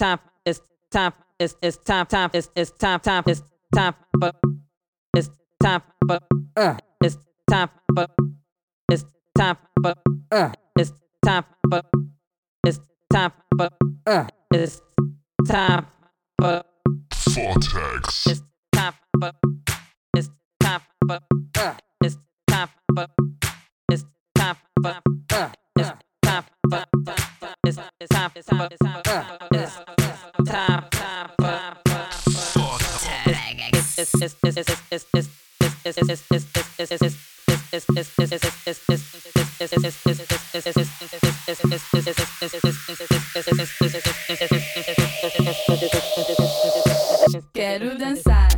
time time it's it's time time it's it's time time it's time but it's time but uh it's time but it's time but uh it's time but it's time but uh it's time but Vortex. It's time but it's time but uh it's time but it's time but uh it's time but it's it's time it's time it's time it's time Quero dançar,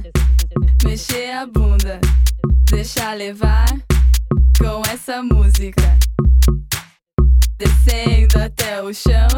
mexer a bunda, deixar levar com essa música. Descendo até o chão,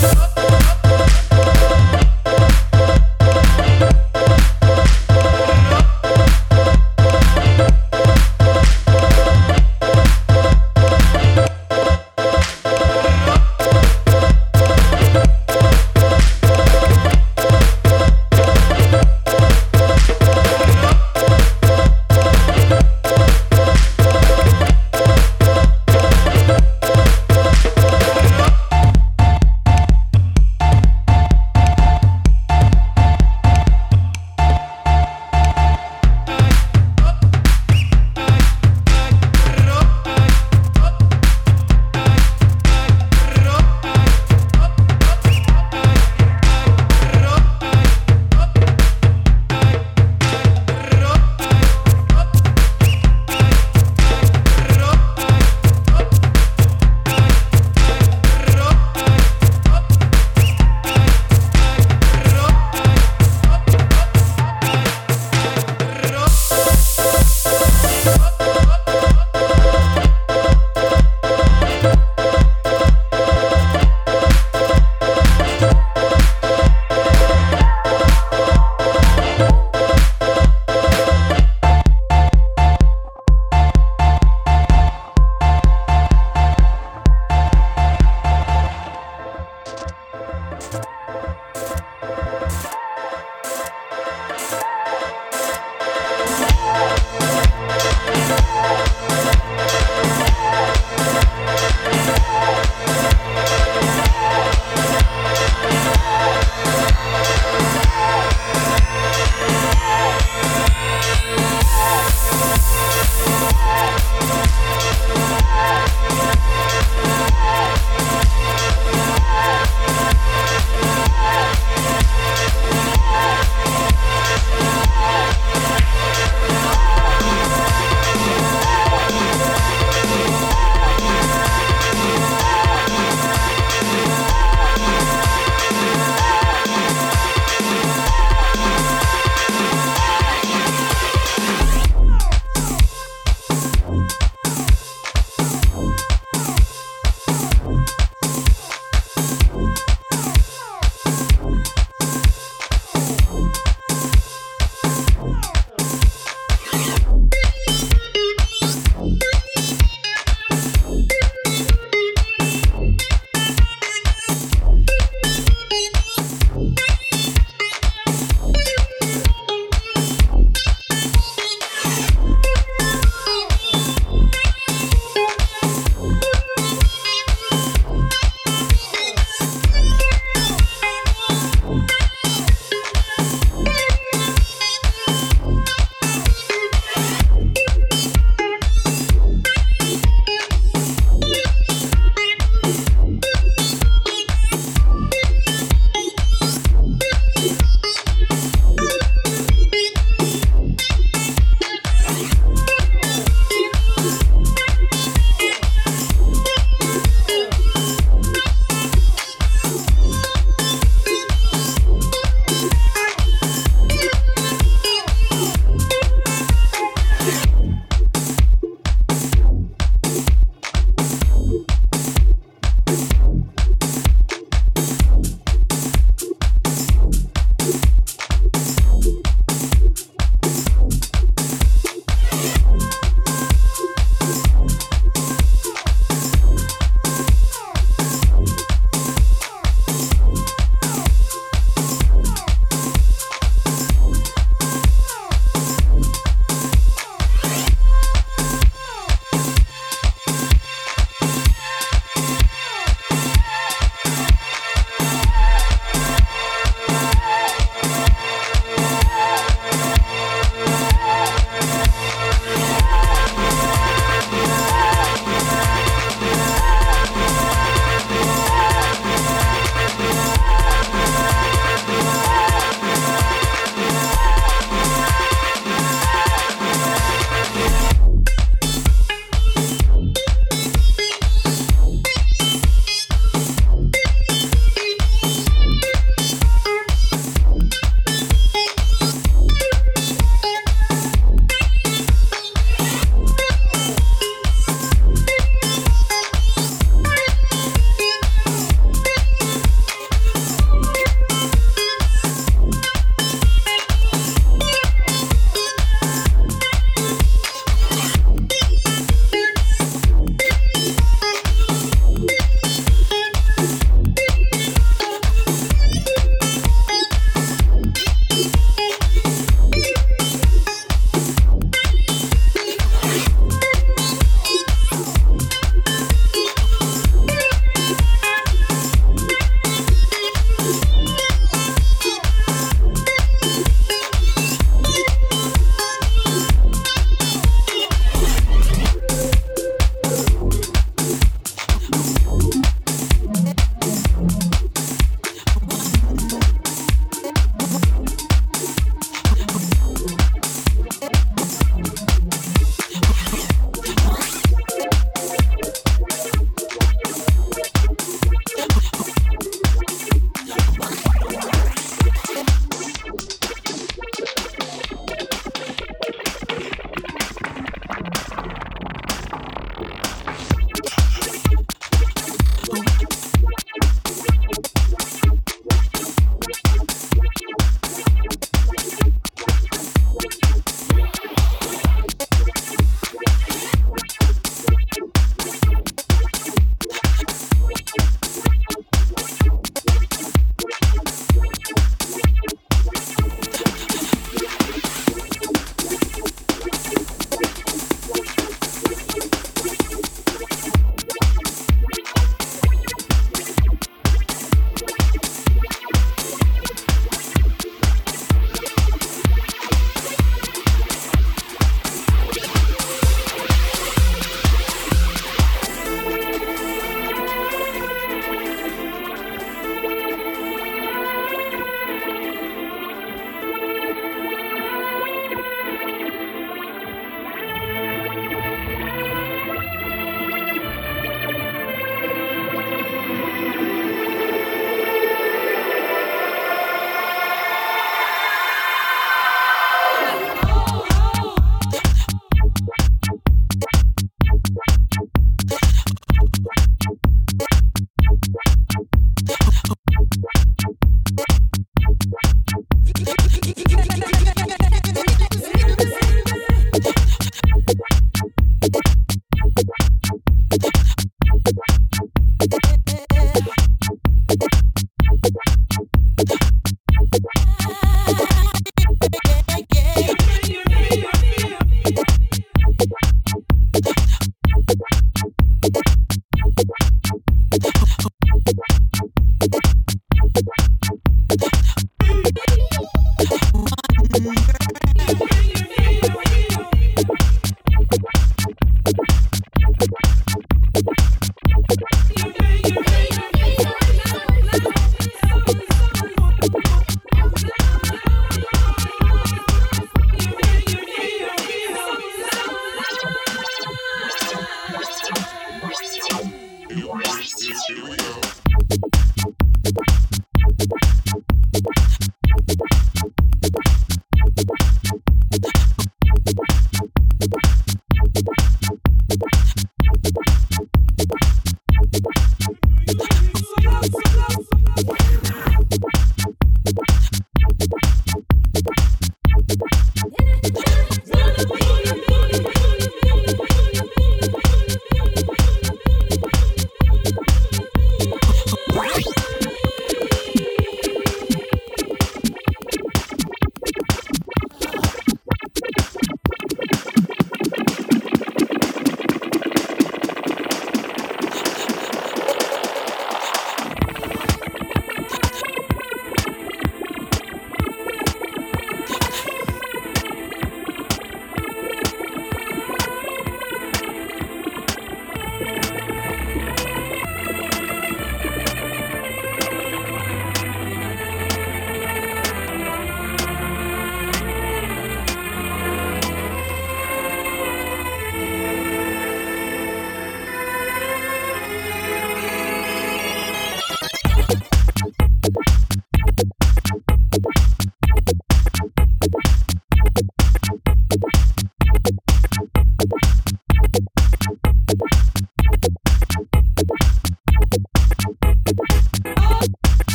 Oh.